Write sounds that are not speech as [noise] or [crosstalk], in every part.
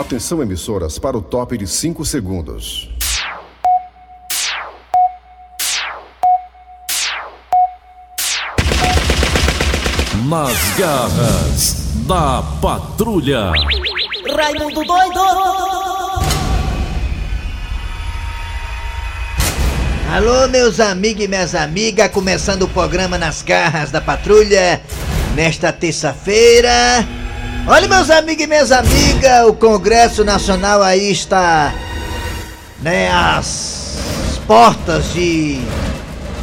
Atenção emissoras para o top de 5 segundos. Nas garras da patrulha. Raimundo doido! Alô, meus amigos e minhas amigas, começando o programa Nas Garras da Patrulha, nesta terça-feira. Olha, meus amigos e minhas amigas, o Congresso Nacional aí está, né, às portas de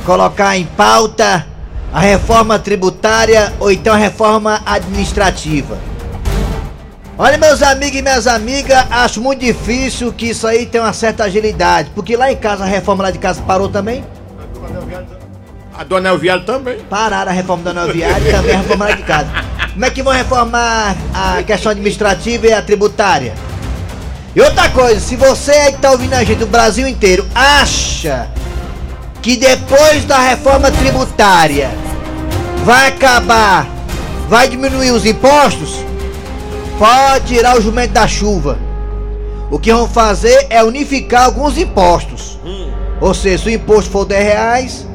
colocar em pauta a reforma tributária ou então a reforma administrativa. Olha, meus amigos e minhas amigas, acho muito difícil que isso aí tenha uma certa agilidade, porque lá em casa a reforma lá de casa parou também. A dona Elviário também. Pararam a reforma da Nova Viária e também a reforma lá de casa. Como é que vão reformar a questão administrativa e a tributária? E outra coisa, se você aí que tá ouvindo a gente do Brasil inteiro acha que depois da reforma tributária vai acabar, vai diminuir os impostos, pode tirar o jumento da chuva. O que vão fazer é unificar alguns impostos. Ou seja, se o imposto for 10 reais,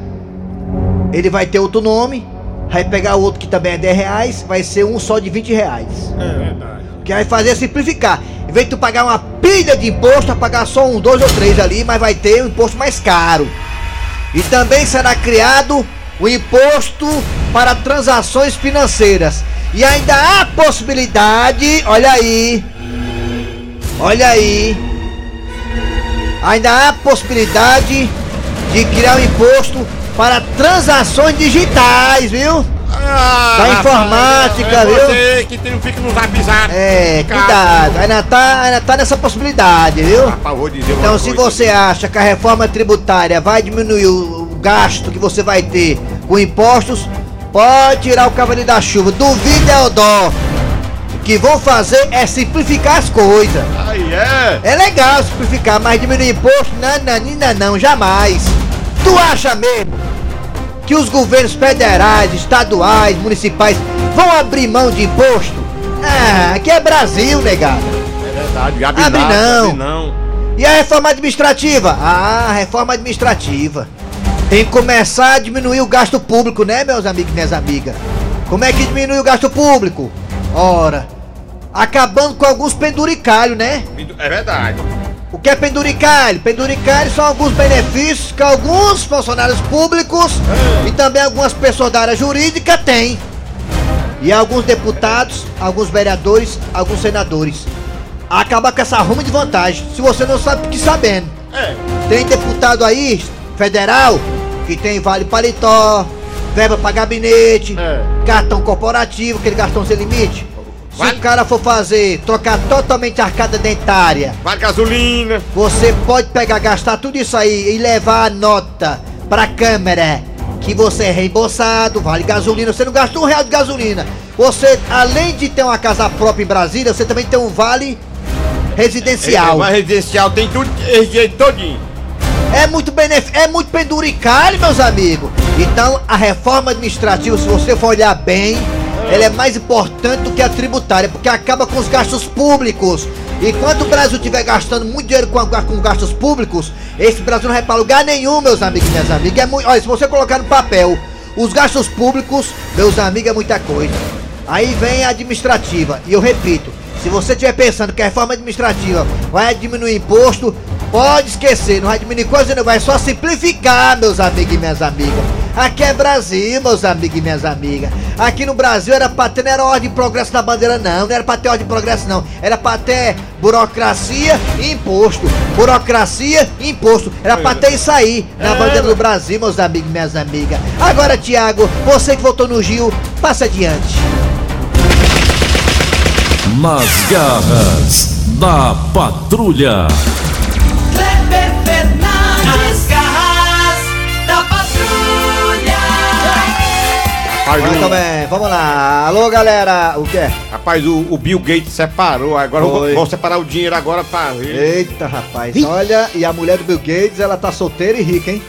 ele vai ter outro nome, vai pegar outro que também é 10 reais, vai ser um só de 20 reais. É verdade. O que vai fazer simplificar. Em vez de tu pagar uma pilha de imposto, vai pagar só um, dois ou três ali, mas vai ter um imposto mais caro. E também será criado o imposto para transações financeiras. E ainda há possibilidade, olha aí, olha aí, ainda há possibilidade de criar um imposto para transações digitais, viu? Ah, Da informática, é viu? Você que tem, fica no zap zap. É, cuidado, ainda tá, ainda tá nessa possibilidade, viu? Rapaz, vou dizer Então, se você acha que a reforma tributária vai diminuir o gasto que você vai ter com impostos, pode tirar o cavaleiro da chuva. Duvida é o dó. O que vão fazer é simplificar as coisas. Aí é. É legal simplificar, mas diminuir imposto, não, não, não, não, jamais. Tu acha mesmo que os governos federais, estaduais, municipais vão abrir mão de imposto? Ah, aqui é Brasil, negada. É verdade. Abre, Abre não. abre não. E a reforma administrativa? Ah, reforma administrativa. Tem que começar a diminuir o gasto público, né, meus amigos e minhas amigas? Como é que diminui o gasto público? Ora, acabando com alguns penduricalhos, né? É verdade. O que é penduricalho? Penduricalho são alguns benefícios que alguns funcionários públicos e também algumas pessoas da área jurídica têm. E alguns deputados, alguns vereadores, alguns senadores. Acabar com essa ruma de vantagem. Se você não sabe, fique sabendo. É. Tem deputado aí, federal, que tem vale paletó, verba pra gabinete, É. cartão corporativo, aquele cartão sem limite. Se Vale- o cara for fazer, trocar totalmente a arcada dentária, Vale gasolina. você pode pegar, gastar tudo isso aí e levar a nota pra câmera que você é reembolsado, vale gasolina, você não gasta um real de gasolina. Você, além de ter uma casa própria em Brasília, você também tem um vale residencial. Mas residencial tem tudo, esse jeito todinho. É muito benefício, é muito penduricalho, meus amigos. Então, a reforma administrativa, se você for olhar bem, ela é mais importante do que a tributária, porque acaba com os gastos públicos. E quando o Brasil estiver gastando muito dinheiro com, com gastos públicos, esse Brasil não vai pra lugar nenhum, meus amigos e minhas amigas. É muito, olha, se você colocar no papel os gastos públicos, meus amigos, é muita coisa. Aí vem a administrativa, e eu repito, se você estiver pensando que a reforma administrativa vai diminuir imposto, pode esquecer, não vai diminuir coisa não, vai só simplificar, meus amigos e minhas amigas. Aqui é Brasil, meus amigos e minhas amigas. Aqui no Brasil era pra ter, não era ordem de progresso na bandeira, não. Não era pra ter ordem de progresso, não. Era pra ter burocracia e imposto. Burocracia e imposto. Era pra ter isso aí na É, bandeira do. Brasil, meus amigos e minhas amigas. Agora, Tiago, você que votou no Gil, passa adiante. Nas garras da patrulha. Rapaz, Muito bem, vamos lá. Alô, galera. O quê? rapaz, o, o Bill Gates separou. Agora Foi. vão separar o dinheiro agora pra ver. Eita, rapaz. Olha, e a mulher do Bill Gates, ela tá solteira e rica, hein?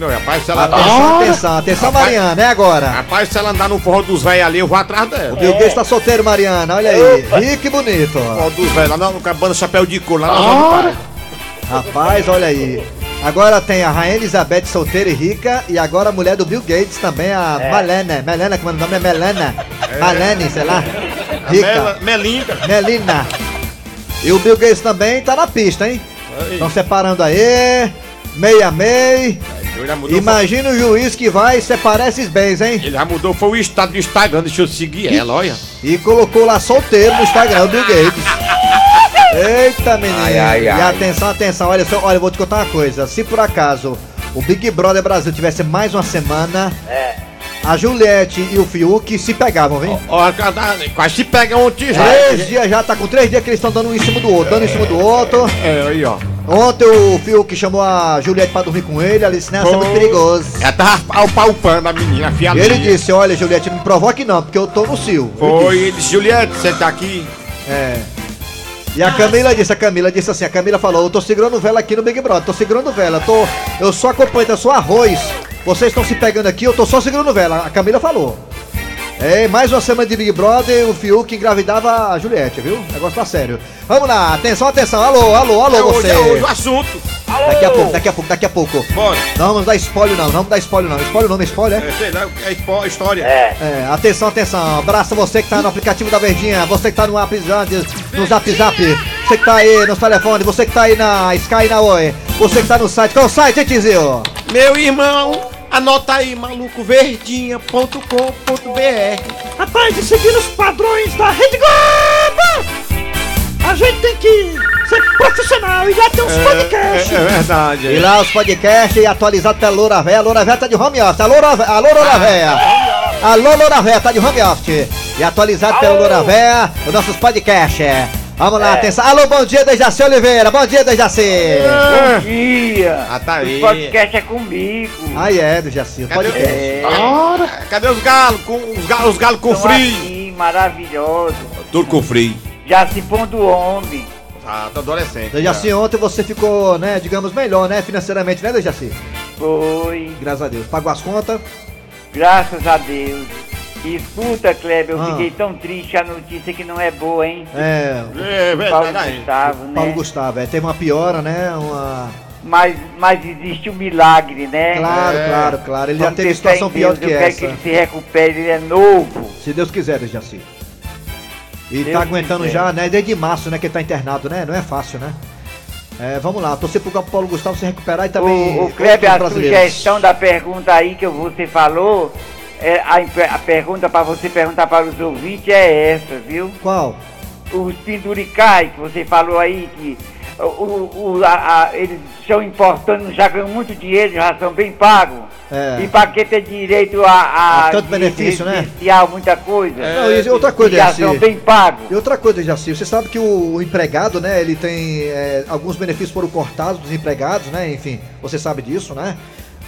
Não, rapaz, se ela, Atenção, atenção, atenção, Rapaz. Mariana, é agora. rapaz, se ela andar no forró dos velhos ali, eu vou atrás dela. O Bill Gates tá solteiro, Mariana, olha aí. Rico e bonito. Forró dos velhos, lá na- no cabana chapéu de couro, lá na. Rapaz, olha aí. Agora tem a Rainha Elizabeth solteira e rica e agora a mulher do Bill Gates também, a Malena. Melena, como é o nome? É Melena. Malene, sei lá. Rica. Mela- Melinda. Melina. E o Bill Gates também tá na pista, hein? Estão separando aí. Meia a meia. Imagina o juiz que vai separar esses bens, hein? ele já mudou, foi o estado do Instagram, deixa eu seguir ela, olha. E colocou lá solteiro no Instagram, o Bill Gates. Eita, menino. Ai, ai, E ai. atenção, atenção. Olha só, olha, eu vou te contar uma coisa. Se por acaso o Big Brother Brasil tivesse mais uma semana, a Juliette e o Fiuk se pegavam, vem? Ó, cada- quase se pega ontem já. Três dias já, tá com três dias que eles estão dando um em cima do outro, dando em cima do outro. É, aí, ó. Ontem o Fiuk chamou a Juliette pra dormir com ele, ela disse, não, isso é muito perigoso. Ela tava palpando a menina, a E ele disse, olha, Juliette, me provoque não, porque eu tô no cio. Foi, ele disse, Juliette, você tá aqui? É. E a Camila disse, a Camila disse assim, a Camila falou, eu tô segurando vela aqui no Big Brother, tô segurando vela, tô, eu só acompanho, eu sou arroz. Vocês estão se pegando aqui, eu tô só segurando vela. A Camila falou. É, mais uma semana de Big Brother, o Fiuk engravidava a Juliette, viu? O negócio tá sério. Vamos lá, atenção, atenção, alô, alô, alô, é você. hoje, é hoje o assunto. Daqui a pouco, daqui a pouco, daqui a pouco. Bora. Não vamos dar spoiler não, não vamos dar spoiler não. Spoiler não, é spoiler, é? É, sei lá, é espo- história. É, atenção, atenção. Abraço você que tá no aplicativo da Verdinha, você que tá no WhatsApp, no Zap Zap, você que tá aí no telefone, você que tá aí na Sky e na Oi, você que tá no site. Qual é o site, hein, Tizio? Meu irmão, anota aí, malucoverdinha.com.br. Rapaz, e seguindo os padrões da Rede Globo, a gente tem que ser profissional e lá tem uns podcasts. É, é verdade. E lá os podcasts atualizados pela Loura Véia. A Loura Véia tá de home office. Alô, Loura Véia. Alô, Loura Véia. Alô, Loura Véia, tá de home office. E atualizado pela Loura Véia, os nossos podcasts. Vamos lá, atenção. Alô, bom dia, Dejaci Oliveira. Bom dia, Dejaci. Bom dia! Ah, tá aí. O podcast é comigo. Aí é, Dejaci, o Cadê, podcast. É, cadê os galos? Com, os galos, os galos com estão frio. aqui, maravilhoso. Tudo com frio. Já se pondo homem. Ah, tá adolescente. Dejaci, ontem você ficou, né, digamos, melhor, né, financeiramente, né, Dejaci? Foi, Graças a Deus. Pagou as contas. graças a Deus. Escuta, Kleber, eu Ah. fiquei tão triste a notícia que não é boa, hein? É, É Paulo verdade. aí. Gustavo, né? Paulo Gustavo, é, teve uma piora, né, uma... Mas, mas existe um milagre, né? Claro, É. claro, claro. Ele já Vamos teve ter situação pior Deus, do que eu quero essa. que ele se recupere, ele é novo. Se Deus quiser, Dejaci. E Deus tá aguentando já, né, desde março, né, que ele tá internado, né? Não é fácil, né? É, vamos lá, torcer pro Paulo Gustavo se recuperar e também. O, o Kleber, a sugestão da pergunta aí que você falou, é, a, a pergunta para você perguntar para os ouvintes é essa, viu? Qual? Os penduricais que você falou aí, que o, o- a- a- eles estão importando, já ganham muito dinheiro, já são bem pagos. É. E para que ter direito a, a, tanto de benefício, né? residencial, muita coisa. Não, e outra coisa, já são bem pagos. E outra coisa, Jaci, você sabe que o, o empregado, né, ele tem é, alguns benefícios foram cortados dos empregados, né, enfim, você sabe disso, né?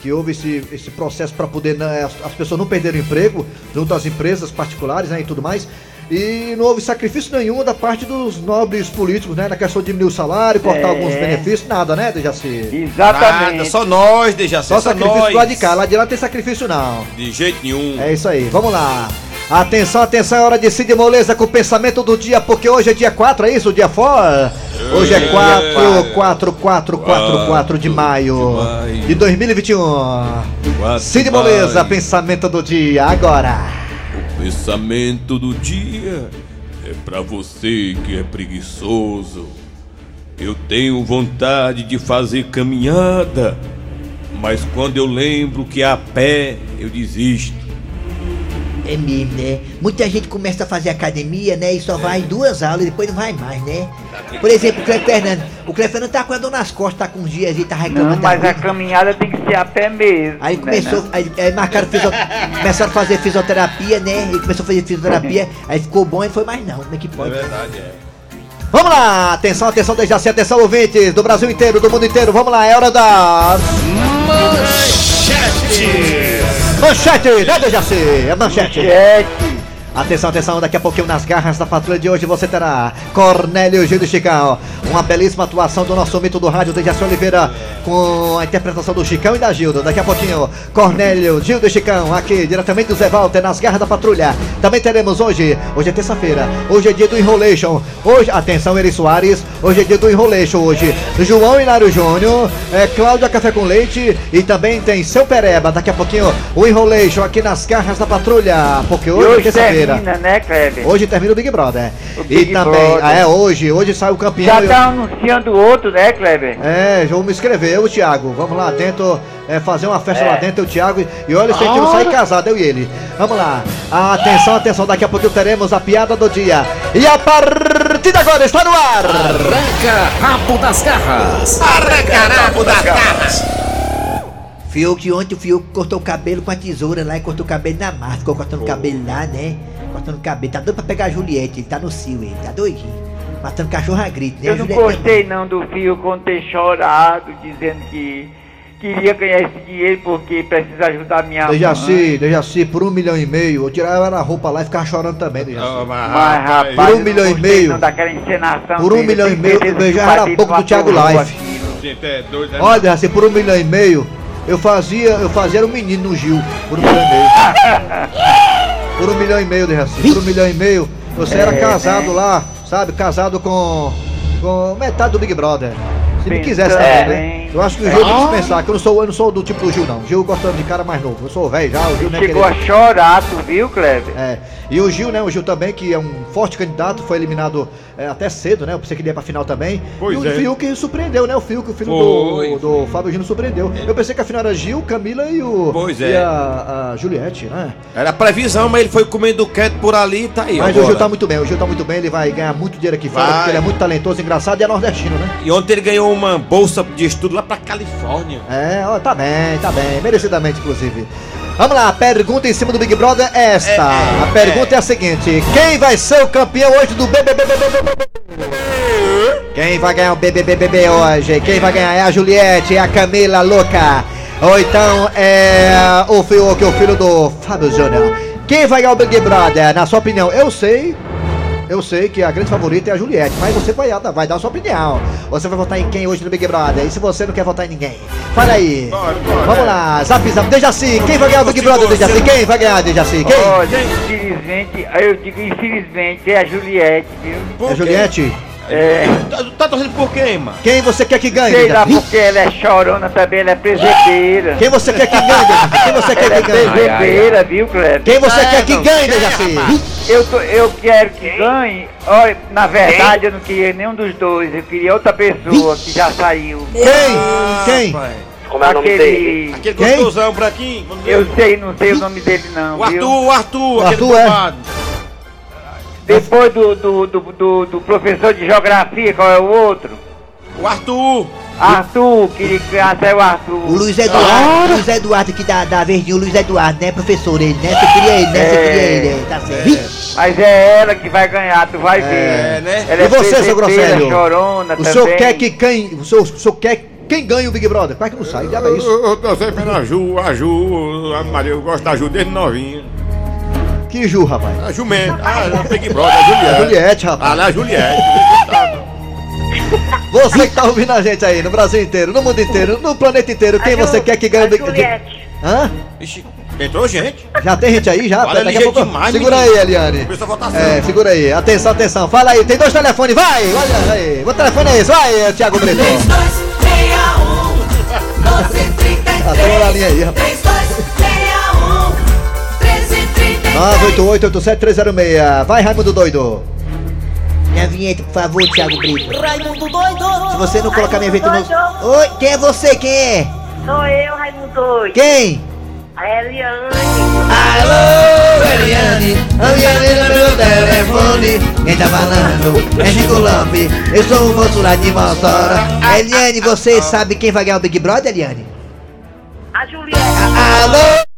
Que houve esse, esse processo para poder né, as, as pessoas não perderem o emprego junto às empresas particulares, né, e tudo mais. E não houve sacrifício nenhum da parte dos nobres políticos, né, na questão de diminuir o salário, cortar É. alguns benefícios, nada, né, Jaci? Exatamente. Nada, só nós, Dejaci, Só só sacrifício nós. do lado de cá, lá de lá não tem sacrifício não. De jeito nenhum. É isso aí, vamos lá. Atenção, atenção, é hora de Cid Moleza com o pensamento do dia, porque hoje é dia 4, é isso? O dia fora? Hoje é 4, 4, 4, 4, 4 de maio de 2021. Cid Moleza, pensamento do dia, agora. Pensamento do dia é pra você que é preguiçoso. Eu tenho vontade de fazer caminhada, mas quando eu lembro que é a pé, eu desisto. É mesmo, né? Muita gente começa a fazer academia, né? E só vai em duas aulas e depois não vai mais, né? Por exemplo, o Cleber Fernando. O Cleber Fernando tá com a dor nas costas, tá com uns dias e tá reclamando Não, mas a caminhada tem que ser a pé mesmo. Aí né, começou, não? aí, aí marcaram fisio... começaram a fazer fisioterapia, né? Ele começou a fazer fisioterapia, aí ficou bom e foi mais não. Como é que pode? verdade, é. Vamos lá, atenção, atenção, Dejaci, atenção, ouvintes do Brasil inteiro, do mundo inteiro. Vamos lá, é hora da manchete, né, Dejaci? É manchete. Manchete. Atenção, atenção, daqui a pouquinho nas garras da patrulha de hoje você terá Cornélio Gil Chicão. Uma belíssima atuação do nosso mito do rádio, Dejaci Oliveira, com a interpretação do Chicão e da Gilda. Daqui a pouquinho, Cornélio Gil do Chicão, aqui diretamente do Zé Walter, nas garras da patrulha. Também teremos hoje, hoje é terça-feira, hoje é dia do Enrolation. Hoje, atenção, Eri Soares, hoje é dia do Enrolation. Hoje, João Hilário Júnior, é, Cláudia Café com Leite e também tem seu Pereba. Daqui a pouquinho, o Enrolation aqui nas garras da patrulha, porque hoje, é hoje terça-feira. termina, né, Kleber? Hoje termina o Big Brother. O e Big também, Brother. é hoje, hoje sai o campeão. Já Eu- tá anunciando outro, né, Kleber? É, vamos me inscrever, eu e o Thiago. Vamos lá dentro, é, fazer uma festa É. lá dentro, eu e o Thiago. E olha, se a gente não sair casado, eu e ele. Vamos lá. Atenção, atenção, daqui a pouco teremos a piada do dia. E a partida agora está no ar. Arranca rabo das garras. Fiuk, ontem o Fiuk cortou o cabelo com a tesoura lá e cortou o cabelo na massa. Ficou cortando o cabelo lá, né? Cortando o cabelo. Tá doido pra pegar a Juliette, ele tá no cio, ele tá doidinho. Matando cachorro a grito, né? Eu A não Juliette- gostei não do Fio quando ter chorado, dizendo que queria ganhar esse dinheiro porque precisa ajudar minha mãe. Dejaci, Dejaci, por um milhão e meio, eu tirava a roupa lá e ficava chorando também, Dejaci. Mas, rapaz, Por um eu não milhão e meio. não daquela encenação Por um dele, milhão e meio, eu era dele pouco do Thiago Life. Gente, é doido, né? Olha, assim, por um milhão e meio, eu fazia, eu fazia era um menino no Gil, por um milhão e meio. [laughs] Por um milhão e meio, Dejaci, por um milhão e meio, você era É, casado lá, sabe, casado com, com metade do Big Brother. Se me Pensando quisesse também, né? Eu acho que o Gil tem que dispensar, que eu não sou, eu não sou do tipo do Gil, não. O Gil gostando de cara mais novo. Eu sou velho já, o Gil não é Chegou aquele- a chorar, tu viu, Kleber? é, e o Gil, né? O Gil também, que é um forte candidato, foi eliminado é, até cedo, né? Eu pensei que ele ia pra final também. Pois e o é. Fiuk surpreendeu, né? O Fiuk, o filho Foi. do, do Fábio Gino, surpreendeu. Eu pensei que a final era Gil, Camila e o. Pois e é. a, a Juliette, né? Era previsão, mas ele foi comendo quieto por ali e tá aí. Mas agora. o Gil tá muito bem, o Gil tá muito bem, ele vai ganhar muito dinheiro aqui fora, Vai. porque ele é muito talentoso, engraçado e é nordestino, né? E ontem ele ganhou uma bolsa de estudo lá pra Califórnia. É, ó, tá bem, tá bem, merecidamente, inclusive. Vamos lá, a pergunta em cima do Big Brother é esta. É, é, a pergunta é. a seguinte: quem vai ser o campeão hoje do BBB? Quem vai ganhar o BBBBB hoje? Quem vai ganhar é a Juliette, é a Camila Louca. Ou então é o Fiuk, o filho do Fábio Júnior. Quem vai ganhar o Big Brother? Na sua opinião, eu sei. Eu sei que a grande favorita é a Juliette, mas você vai, dar- vai dar a sua opinião. Você vai votar em quem hoje no Big Brother? E se você não quer votar em ninguém? Fala aí. Bora, bora, Vamos é. lá, zap zap. Dejaci, quem vai ganhar o Big Brother, Dejaci? Quem vai ganhar, Dejaci? Quem? Olha, infelizmente, eu digo infelizmente, é a Juliette, viu? Por É quê? Juliette? É, Tá, tá torcendo por quem, mano? Quem você quer que ganhe, sei lá porque ela é chorona também, ela é presepeira. Quem você quer que ganhe? Quem você Ela quer é que ganhe? presepeira, viu, Kleber? Quem você quer que ganhe, Dejaci? Eu, tô- eu quero que ganhe. Olha, na verdade, eu não queria nenhum dos dois. Eu queria outra pessoa que já saiu. Quem? Quem? Rapaz. Como é o nome dele? Aquele. Quem? gostosão branquinho. ver. Eu sei, não sei o nome dele, não. O viu? Arthur, o Arthur, O aquele Arthur, é. Depois do, do, do, do, do professor de geografia, qual é o outro? O Arthur. Arthur, que ganhasse é o Arthur. O Luiz Eduardo, Luiz Eduardo aqui da, da Verdinho, o Luiz Eduardo, né, professor? Ele, né? Você queria ele, né? Você É. queria ele, é, tá certo. Mas é ela que vai ganhar, tu vai ver. É, né? Ela E é você, seu grosselho? chorona O senhor quer que quem. O senhor, o senhor quer quem ganhe o Big Brother? Quase que não sai, diabo é isso. Eu tô sempre na Ju, a Ju, a Maria, eu gosto da Ju desde novinha. Que Ju, rapaz. A Jumenta, ah, a Big Brother, a Juliette. A Juliette, rapaz. Ah, a Juliette. Você que tá ouvindo a gente aí no Brasil inteiro, no mundo inteiro, no planeta inteiro, quem você quer que ganhe o Big Brother? Hã? Ixi, entrou gente. Já tem gente aí? Já? Olha, Daqui a pouco- demais, Segura menino. aí, Eliane. A votação. É, segura aí. Atenção, atenção. Fala aí, tem dois telefones, vai! Olha aí. O telefone é esse, vai, Thiago Brito. 3261 1233 Ah, tem uma linha aí, rapaz. 3261 1333 988-87306. Vai, Raimundo Doido. Minha vinheta, por favor, Thiago Brito. Raimundo doido Se você não colocar minha vinheta no... Oi, quem é você? Quem é? Sou eu, Raimundo Doido. Quem? A Eliane. Alô, Eliane, Eliane no meu telefone Quem tá falando é Chico Lampe Eu sou o moço lá de Mossoró Eliane, você sabe quem vai ganhar o Big Brother, Eliane? A Juliette. Alô?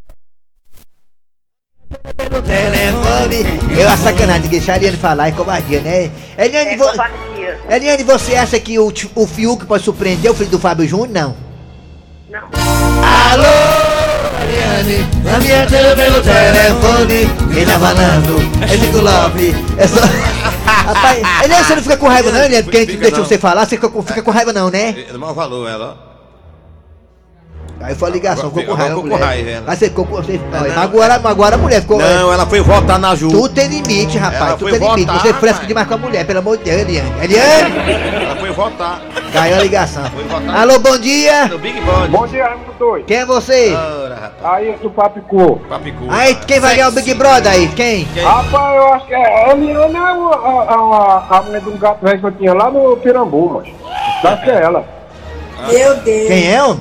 No telefone Eu a sacanagem, deixar a Eliane falar é covardia, né? Eliane, É vo... covardia. Eliane, você acha que o, o Fiuk pode surpreender o filho do Fábio Júnior? Não Não. Alô? Eliane, a minha tela pelo telefone. Quem tá falando é Chico Lopes. É só. [laughs] Rapaz, Eliane, você não fica com raiva não, Eliane? Porque a gente deixou você falar, você fica com, fica com raiva não, né? É do mau valor, ela. Aí foi a ligação, ficou com Agora raiva, ficou com mulher. raiva, ela. Aí você ficou com. Você, magoaram, magoaram a mulher, ficou. Não, ela foi votar na Ju. Tudo tem limite, rapaz. Ela Tudo foi tem limite. votar, Você fresca rapaz. demais com a mulher, pelo amor de Deus, Eliane. Eliane! Ela foi votar. Caiu a ligação. Foi votar. Alô, bom dia! No Big Brother. Bom dia, Raimundo Doido. Quem é você? Ora, rapaz. Aí, do Papicu. Papicu. Aí, quem vai ganhar o Big Brother aí? Quem? Rapaz, eu acho que é. Eliane é a, a, a, a mulher do gato velho que eu tinha lá no Pirambu, mas. Acho que é ela. Meu Deus. Quem é,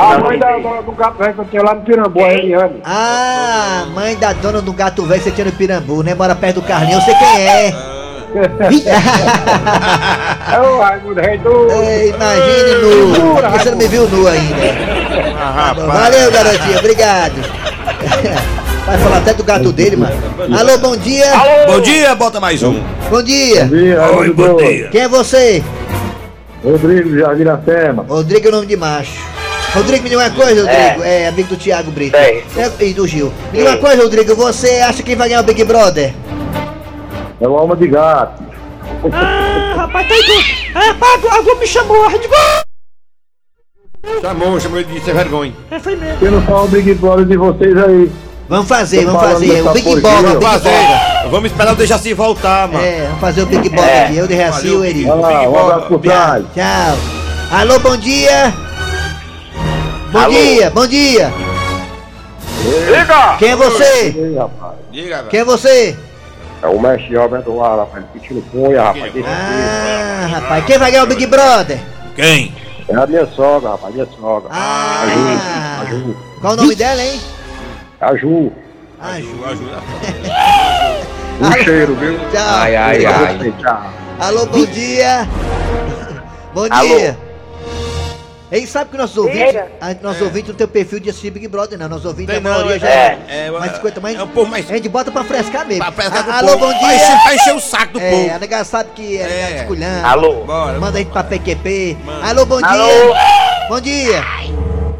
A mãe da, da- do gato velho que eu tinha lá no Pirambu, a Eliane. Ah, mãe da dona do gato velho que você tinha no Pirambu, né? Mora perto do Carlinhos, eu sei quem é. [laughs] É o Raimundo Rei do. Imagine nu. Você não me viu nu ainda? Ah, rapaz. Valeu, garotinha, obrigado. Vai falar até do gato dele, mano. Alô, bom dia. Bom dia, bota mais um. Bom dia. Oi, bom dia. Quem é você? Rodrigo de Aviracema. Rodrigo é nome de macho. Rodrigo, me diga uma coisa, Rodrigo. É, amigo do Thiago Brito. É, e do Gil. Me diga uma coisa, Rodrigo. Você acha que vai ganhar o Big Brother? É o alma de gato. Ah, rapaz, tá É, rapaz, a Globo me chamou, a Globo. Chamou, chamou ele de ser vergonha. É, foi mesmo. Que não fala o Big Brother de vocês aí. Vamos fazer, vamos fazer. O Big ó. Big. Fazer. Vamos esperar o Dejaci voltar, mano. É, vamos fazer o Big Ball aqui. Eu de Reaci e o Eri. Olha lá, um abraço por trás. Tchau. Alô, bom dia. Bom Alô. dia, bom dia. Liga! Quem é você? Ei, rapaz. Diga, velho. Quem é você? É o mestre Alberto Lara, rapaz. Pedindo punha, rapaz. Deixa Ah, rapaz, quem vai ganhar o Big Brother? Quem? É a minha sogra, rapaz. Minha sogra. Ah, A Ju. qual o nome dela, hein? A Ju. Ah, Ju. Ajuda. [laughs] Um cheiro, viu? Tchau. ai. Tchau. Alô, bom dia. [laughs] Bom Alô. Ei, sabe que nossos ouvintes, a, nossos ouvintes não tem o perfil de assistir Big Brother, não. Nossos ouvintes, Tem a não, maioria é- já é, é, é, mais 50 mais. é um pouco mais- A gente bota pra frescar mesmo. Pra frescar o Ah, Alô, povo. bom dia. Vai encher- vai encher o saco do é, povo. a nega sabe que é, É. é. esculhando. Alô? Bora. Manda a gente pra PQP. Alô, bom Alô? dia. Bom dia.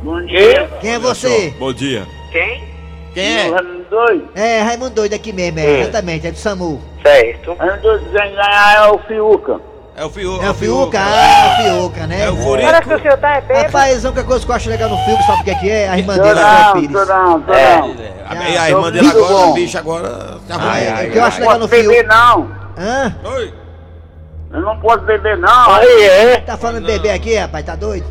Bom dia. Quem é você? Bom dia. Quem? Quem é? Raimundo Doido. É, Raimundo Doido aqui mesmo, é, exatamente, é do SAMU. Certo. Raimundo Doido vai ganhar é o Fiuca. É o Fiuca. É o Fiuca? Ah, o Fiuca, né? É o Parece que o Furico. senhor tá é bêbado. Rapaz, a única coisa que eu acho legal no filme, sabe o que é que é? A irmã dele, a não, Pires. tô não, tô É, não. é, a, a irmã dele agora, bom. a bicha agora. Ah, é, o que eu acho Não legal no posso beber filme. não. Hã? Oi. Eu não posso beber não. Aí é. Tá falando bebê aqui, rapaz? Tá doido?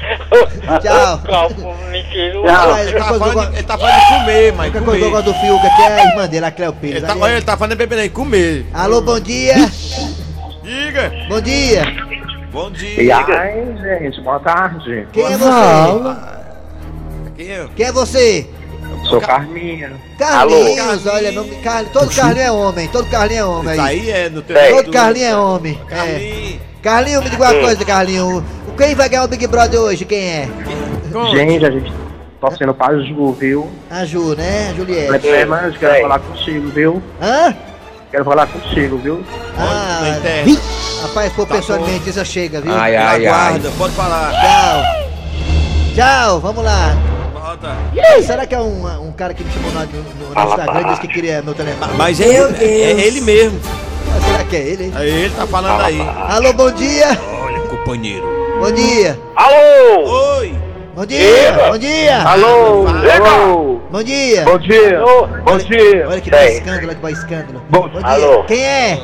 [laughs] Tchau. Mentira. Rapaz, Ele a tá, que falando, de- ele tá falando de comer, a mas única coisa que eu gosto do Fiuca aqui é a irmã dele, a Cleo Pires. Ele tá, ele tá falando de beber, nem comer. Alô, bom dia. [laughs] Diga. Bom dia. Bom E dia. aí, gente, boa tarde. Quem é você? Quem é? Quem é você? Sou Carminha. Carlinhos, olha, nome, Car... todo Carlinho é homem, todo Carlinho é homem Isso aí. aí é no teu. Todo Carlinho é homem. É. Carlinho. Carlinho, me diga uma coisa, Carlinho. O- Quem vai ganhar o Big Brother hoje? Quem é? Conte. Gente, a gente torcendo pra Ju, viu? A Ju, né? A Juliette. Clemente, quero falar contigo, viu? Hã? Quero falar contigo, viu? Na Ah, internet. rapaz, for Tá pessoalmente, isso chega, viu? Ai, ai, ai. Aguarda, pode falar. Tchau. Tchau, vamos lá. Ih, Será que é um, um cara que me chamou no, no- no Instagram e disse que queria meu telefone? Mas é, é, é ele mesmo. Mas será que é ele, hein? É ele tá falando aí. Alô, bom dia. Olha, companheiro. Bom dia. Alô? Oi. Bom dia. Bom dia. Alô? Alô? Bom dia. Bom dia! Bom dia! Olha que vai escândalo, que vai escândalo. Bom- dia. Alô? Quem é?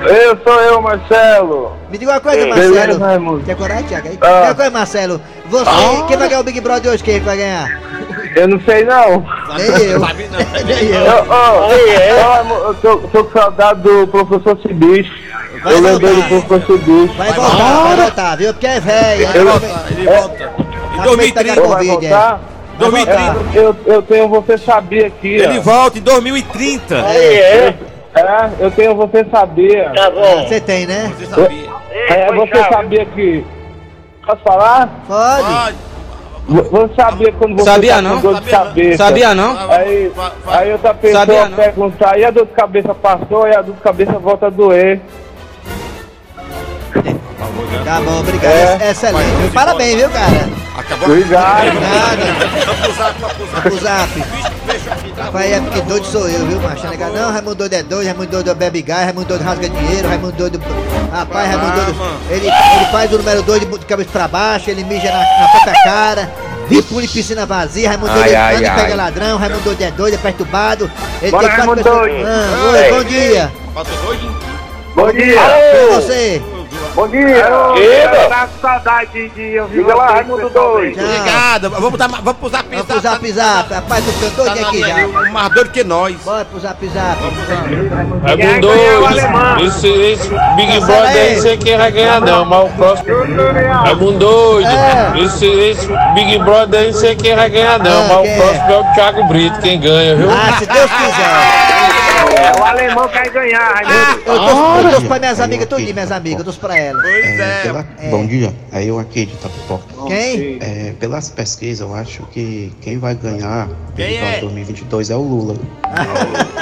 Eu sou eu, Marcelo! Me diga uma coisa, Beleza, Marcelo. Raimundo? Quer coragem, Thiago? Ah. Quer uma coisa, Marcelo? Você, quem vai ganhar o Big Brother hoje? Quem vai ganhar? Eu não sei não! Nem eu. [laughs] Nem Eu, eu. ó, eu, eu tô, tô com saudade do professor Cibicho. Vai Eu lembrei do professor Cibicho. Vai voltar, vai voltar, viu? Porque é velho. Ele volta. Ele volta. Em Tá de 2030. pegar Vai é. voltar? 2030. É, eu, eu tenho você sabia aqui, Ele ó. volta em 2030. É, eu tenho você sabia. Tá bom. Você tem, né? Você sabia? É, você sabia que. Posso falar? Pode. Pode. Você sabia quando você Sabia tá não? com dor de Sabia não. cabeça? Sabia não? Aí, aí outra pessoa Sabia não? perguntar, e a dor de cabeça passou, e a dor de cabeça volta a doer. Tá bom, obrigado. É. Excelente. viu? Parabéns, viu, cara? Acabou. Obrigado. Vamos pro zap, vamos pro zap. Zap. Rapaz, é porque doido sou eu, viu, macho? Nega, Não, Raimundo doido é doido, Raimundo doido bebe gás, Raimundo doido rasga dinheiro, Raimundo doido. Rapaz, Raimundo doido. Ele, ele faz o número 2 de, cabeça pra baixo, ele mija na, na própria cara. E pula em piscina vazia, Raimundo Ai, doido ai, anda e pega ai. ladrão, Raimundo doido é doido, é perturbado. Ele Bora, tem quatro Raimundo pessoas- doido. Ah, oi, Ei. bom dia. Bom dia. E você? Bom dia. Tá com saudade de ouvir Diga lá, Raimundo pessoalmente. Tchau. Obrigado. Vamos, botar, vamos pro zap Vamos pro zap zap. Rapaz, ficou Tá doido na aqui já. mais doido que nós. Bora pro zap zap. Raimundo doido, esse, esse Big Brother aí sei quem vai ganhar não, mas o próximo. Raimundo doido, É. esse, esse Big Brother aí não sei quem vai ganhar não, Ah, mas o é? próximo é o Thiago Brito, quem ganha, viu? Ah, se Deus quiser. É, o alemão quer ganhar, Raimundo. Eu torço, eu torço pra minhas amigas, tudinho, minhas amigas, eu torço pra elas. Pois é. Pela- Bom dia, é eu aqui de Tapipoca. Quem? É, pelas pesquisas, eu acho que quem vai ganhar Quem é? 2022 é o Lula.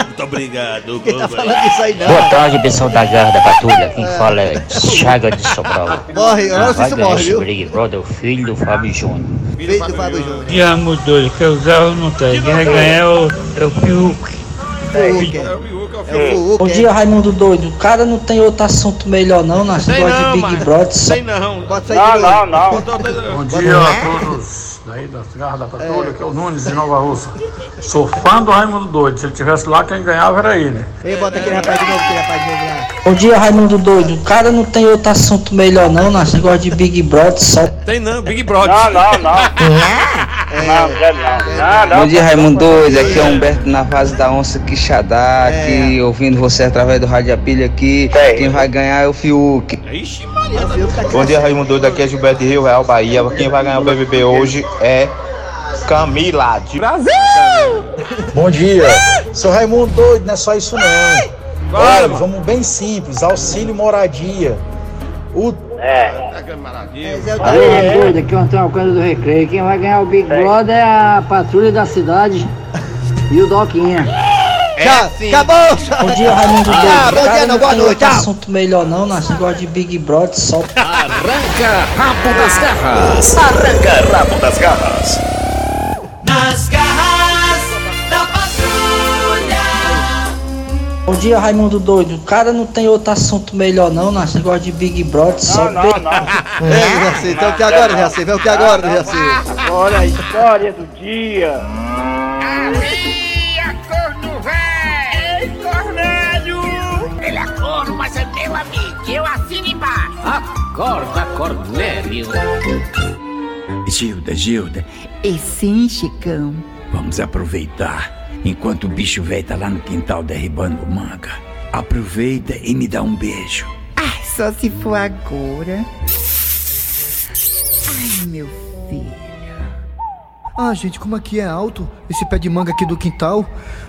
Muito obrigado. Quem tá falando isso aí não? Boa tarde, pessoal da Garra da Patrulha. Quem fala é Chaga de Sobral. Morre, agora Vai você ganhar morre, viu? Big Brother, o filho do Fábio Júnior. Filho do Fábio Júnior. Dia doido, que o Zé não tem, quem vai ganhar é o, é o Fiuk. É o Miúca, é o É dia, Raimundo Doido. O cara não tem outro assunto melhor não, nós Sei negócio não, de Big. Brother. Só... Sei não. Bota isso aí Não, não, não. Bom dia a todos daí das Garras da Patrulha, que é o Nunes de Nova Russa. Sou fã do Raimundo Doido, se ele tivesse lá, quem ganhava era ele. Ei, bota aquele rapaz de novo, aquele rapaz de novo lá. Bom dia, Raimundo Doido. O cara não tem outro assunto melhor não, nós negócio de Big Brother. Só... Tem não, Big Brother. Não, não, não. Não, quer não. Não, não. Bom dia, Raimundo Doido. Aqui é Humberto na fase da onça Quixadá, É. aqui ouvindo você através do Rádio Pilha aqui. Quem vai ganhar é o Fiuk. Ixi, Maria. Tá Bom dia, Raimundo Doido. Aqui é Gilberto de Rio Real, Bahia. Quem vai ganhar o BBB hoje é Camila de Brasil. [laughs] Bom dia, sou Raimundo doido, não é só isso não. Olha, vamos bem simples, auxílio moradia. O É. Maravilha. Mas é o Aí, da- doido, aqui é o Antônio Coelho do Recreio. Quem vai ganhar o Big Brother é a patrulha da cidade e o Doquinha. Tchau, acabou. Bom dia, Raimundo Doido. O bom dia, não, boa tem noite, tchau. assunto melhor não, nós negócio de Big Brother só... Arranca rabo das garras. Arranca rabo das garras. Nas garras Bom dia, Raimundo Doido. O cara não tem outro assunto melhor não, nós negócio de Big Brother só... Não, não, não. [laughs] É, Jaci, então o que agora, Jaci? Vem o que agora, Jaci? Agora a história do dia. Havia corno velho. Ei, Cornélio. Ele é corno, mas é meu amigo. Eu assino embaixo. Acorda, Cornélio. Gilda, Gilda, E sim, Chicão. vamos aproveitar. Enquanto o bicho velho tá lá no quintal derribando manga. Aproveita e me dá um beijo. Ai, só se for agora. Ai, meu filho. Ah, gente, como aqui é alto esse pé de manga aqui do quintal.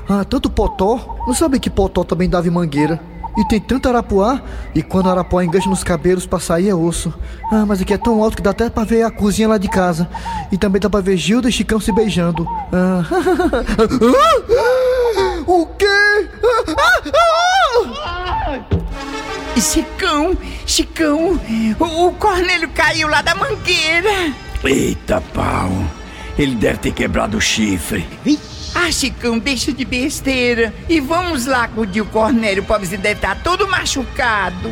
Ah, tanto potó. Não sabe que potó também dava em mangueira. E tem tanto arapuá. E quando o arapuá engancha nos cabelos pra sair é osso. Ah, mas aqui é tão alto que dá até pra ver a cozinha lá de casa. E também dá pra ver Gilda e Chicão se beijando. Ah. [laughs] o quê? Chicão, Chicão, o, o Cornélio caiu lá da mangueira. Eita pau. Ele deve ter quebrado o chifre. Ah, Chicão, deixa de besteira. E vamos lá acudir o Cornélio, o pobrezinho deve estar todo machucado.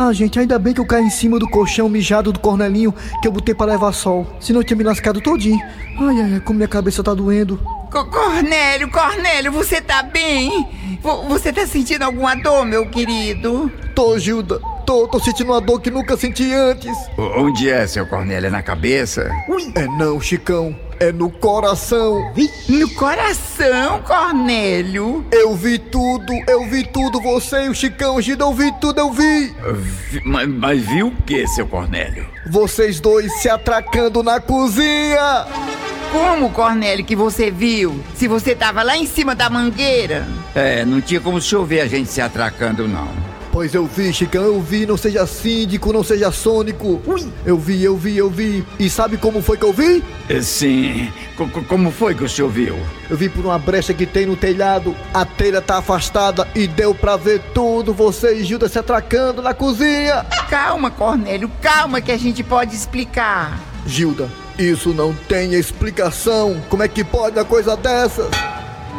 Ah, gente, ainda bem que eu caí em cima do colchão mijado do Cornelinho que eu botei pra levar sol. Senão eu tinha me lascado todinho. Ai, ai, ai, como minha cabeça tá doendo. Co- Cornélio, Cornélio, você tá bem? Vo- Você tá sentindo alguma dor, meu querido? Tô, Gilda. Tô, tô sentindo uma dor que nunca senti antes. O- Onde é, seu Cornélio? É na cabeça? É não, Chicão. É no coração. No coração, Cornélio? Eu vi tudo, eu vi tudo. Você e o Chicão, Gilda, eu vi tudo, eu vi. Vi- Mas, mas viu o que, seu Cornélio? Vocês dois se atracando na cozinha. Como, Cornélio, que você viu? Se você tava lá em cima da mangueira? É, não tinha como chover a gente se atracando, não. Pois eu vi, Chicão, eu vi, não seja síndico, não seja sônico. Eu vi, eu vi, eu vi. E sabe como foi que eu vi? Eh, Sim. Co- como foi que o senhor viu? Eu vi por uma brecha que tem no telhado, a telha tá afastada e deu pra ver tudo, você e Gilda se atracando na cozinha. Calma, Cornélio, calma que a gente pode explicar. Gilda, isso não tem explicação. Como é que pode uma coisa dessas?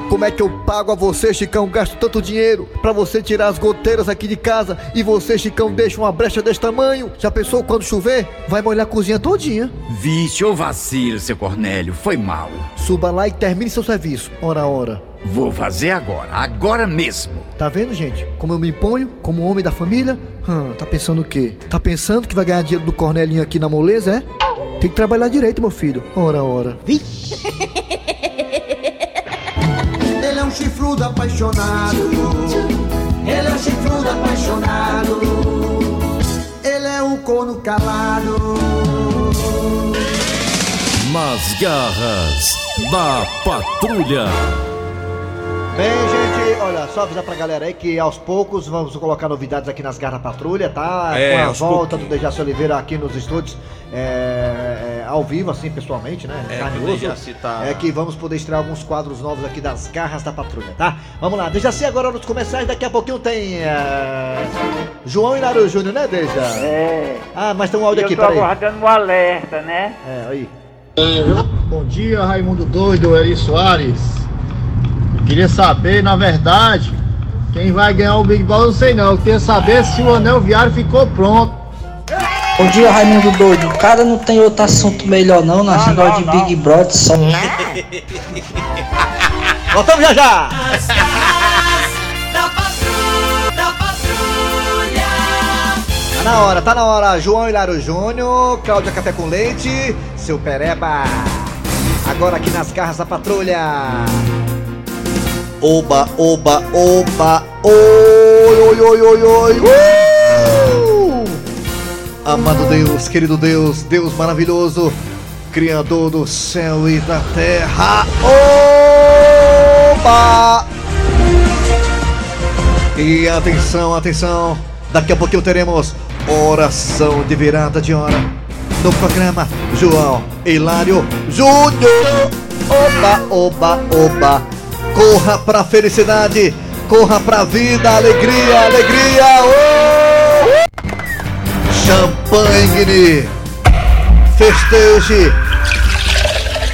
Como é que eu pago a você, Chicão, gasto tanto dinheiro pra você tirar as goteiras aqui de casa e você, Chicão, deixa uma brecha desse tamanho? Já pensou quando chover? Vai molhar a cozinha todinha. Vixe, ô vacilo, seu Cornélio. Foi mal. Suba lá e termine seu serviço, hora a hora. Vou fazer agora. Agora mesmo. Tá vendo, gente? Como eu me imponho, como homem da família? Hum, tá pensando o quê? Tá pensando que vai ganhar dinheiro do Cornelinho aqui na moleza, é? Tem que trabalhar direito, meu filho. Ora, ora. É [laughs] um chifrudo apaixonado. Ele é um chifrudo apaixonado. Ele é um corno calado. Nas garras da patrulha. Bem, gente, olha, só avisar pra galera aí que aos poucos vamos colocar novidades aqui nas Garra Patrulha, tá? É, Com a volta do Dejaci Oliveira aqui nos estúdios, é, é, ao vivo, assim, pessoalmente, né? É, Carne o osso. Dejaci tá- É que vamos poder estrear alguns quadros novos aqui das Garras da Patrulha, tá? Vamos lá, Dejaci agora nos comerciais, daqui a pouquinho tem é, João e Naru Júnior, né, Deja? É. Ah, mas tem um áudio eu aqui, tô peraí. aguardando o alerta, né? É, aí. Bom dia, Raimundo Doido, Eri Soares. Eu queria saber, na verdade, quem vai ganhar o Big Ball, eu não sei não. Eu queria saber se o anel viário ficou pronto. Bom dia, Raimundo Doido. O cara não tem outro assunto melhor não, na negócio de Big Brother só. Voltamos já já! Tá na hora, tá na hora. João Hilário Júnior, Cláudia Café com Leite, seu Pereba. Agora aqui nas garras da patrulha. Oba, oba, oba, oi, oi, oi, oi, oi. Uh! Amado Deus, querido Deus, Deus maravilhoso, Criador do céu e da terra. Oba! E atenção, atenção, daqui a pouquinho teremos oração de virada de hora no programa João Hilário Júnior. Oba, oba, oba. Corra pra felicidade, corra pra vida, alegria, alegria. Oh! Champanhe, festeje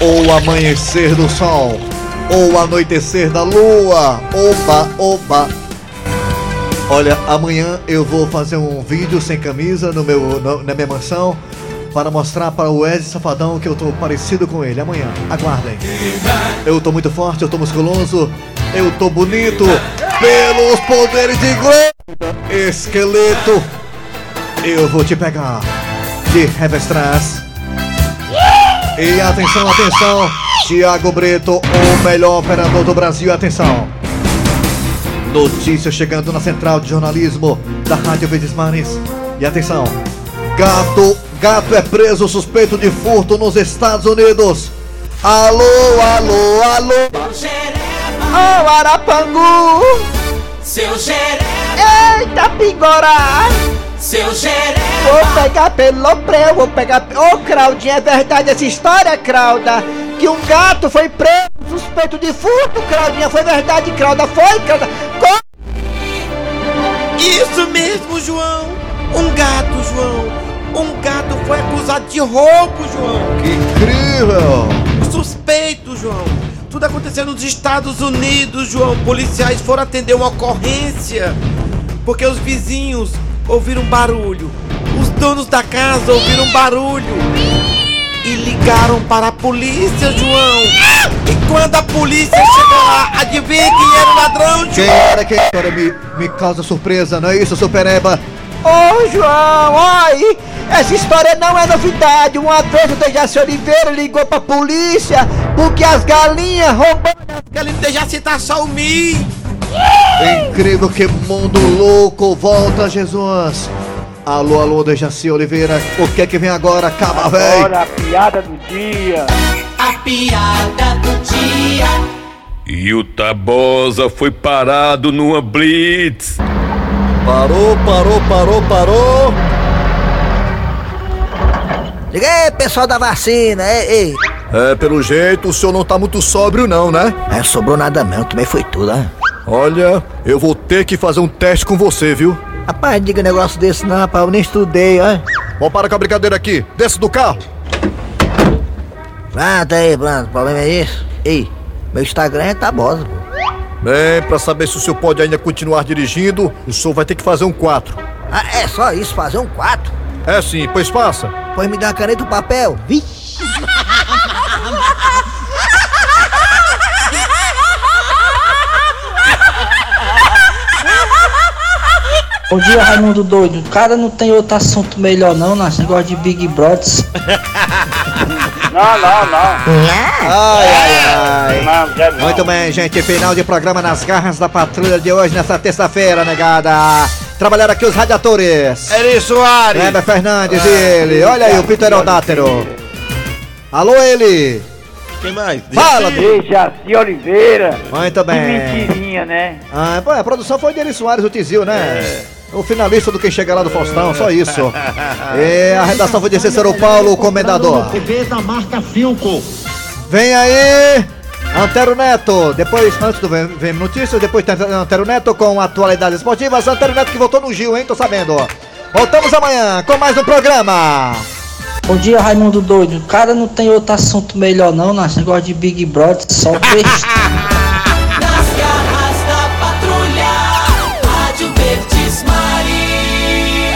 ou amanhecer do sol, ou anoitecer da lua. Oba, oba. Olha, amanhã eu vou fazer um vídeo sem camisa no meu, no- na minha mansão para mostrar para o Ed Safadão que eu tô parecido com ele. Amanhã, aguardem. Eu tô muito forte, eu tô musculoso, eu tô bonito pelos poderes de Glória. Esqueleto, eu vou te pegar de revestras. E atenção, atenção, Thiago Brito, o melhor operador do Brasil, atenção. Notícia chegando na central de jornalismo da Rádio Verdes Mares. E atenção, gato, gato é preso suspeito de furto nos Estados Unidos. Alô, alô, alô. Ô Arapangu! Seu xeré, Eita, Pigorá! Seu xeré. Vou pegar pelo preu, vou pegar. Ô Claudinha, é verdade essa história, Clauda? Que um gato foi preso suspeito de furto, Claudinha. Foi verdade, Clauda? Foi, Clauda? Co- Isso mesmo, João. Um gato, João. Um gato foi acusado de roubo, João. Que incrível! Suspeito, João. Tudo aconteceu nos Estados Unidos, João. Policiais foram atender uma ocorrência porque os vizinhos ouviram barulho. Os donos da casa ouviram barulho e ligaram para a polícia, João. E quando a polícia chegou lá, adivinha quem era o ladrão, João? Quem era quem era? Me, me causa surpresa, não é isso, seu Pereba? Ô João, ai! Essa história não é novidade. Uma vez o Dejaci Oliveira ligou pra polícia porque as galinhas roubaram. Galinha Dejaci tá só o mi. Incrível que mundo louco, volta Jesus. Alô, alô, Dejaci Oliveira, o que é que vem agora? Acaba, véi! Olha a piada do dia. A piada do dia. E o Tabosa foi parado numa blitz. Parou, parou, parou, parou. Diga aí, pessoal da vacina, ei, ei. É, pelo jeito o senhor não tá muito sóbrio não, né? É, sobrou nada não, também foi tudo, né? Olha, eu vou ter que fazer um teste com você, viu? Rapaz, diga negócio desse não, rapaz, eu nem estudei, ó. Vamos para com a brincadeira aqui. Desce do carro. Pronto aí, pronto, o problema é isso. Ei, meu Instagram é tabosa, pô. Bem, pra saber se o senhor pode ainda continuar dirigindo, o senhor vai ter que fazer um 4. Ah, é só isso, fazer um 4? É sim, pois faça. Pois me dá uma caneta e um papel. Vixe. Bom dia, Raimundo Doido. O cara não tem outro assunto melhor não, nesse negócio de Big Brothers. Não, não, não. Ai, ai, Não, ai. já não. Muito bem, gente. Final de programa nas garras da patrulha de hoje, nessa terça-feira, negada. Trabalharam aqui os radiadores. Eri Soares. Kleber Fernandes e ele. Olha aí o Peter Eudátero. Alô, ele. Quem mais? Fala, Dejaci Oliveira. Muito Que bem. mentirinha, né? Ah, a produção foi dele Soares, o Tizil, né? O finalista do Quem Chega Lá do Faustão, só isso. E a redação foi de Cícero Paulo, o comendador. TV da marca Filco. Vem aí, Antero Neto. Depois, antes do Vem Vem Notícias, depois tem Antero Neto com atualidades esportivas. Antero Neto que voltou no Gil, hein? Tô sabendo. Voltamos amanhã com mais um programa. Bom dia, Raimundo Doido. O cara não tem outro assunto melhor não, nesse negócio de Big Brothers, só besta. [laughs]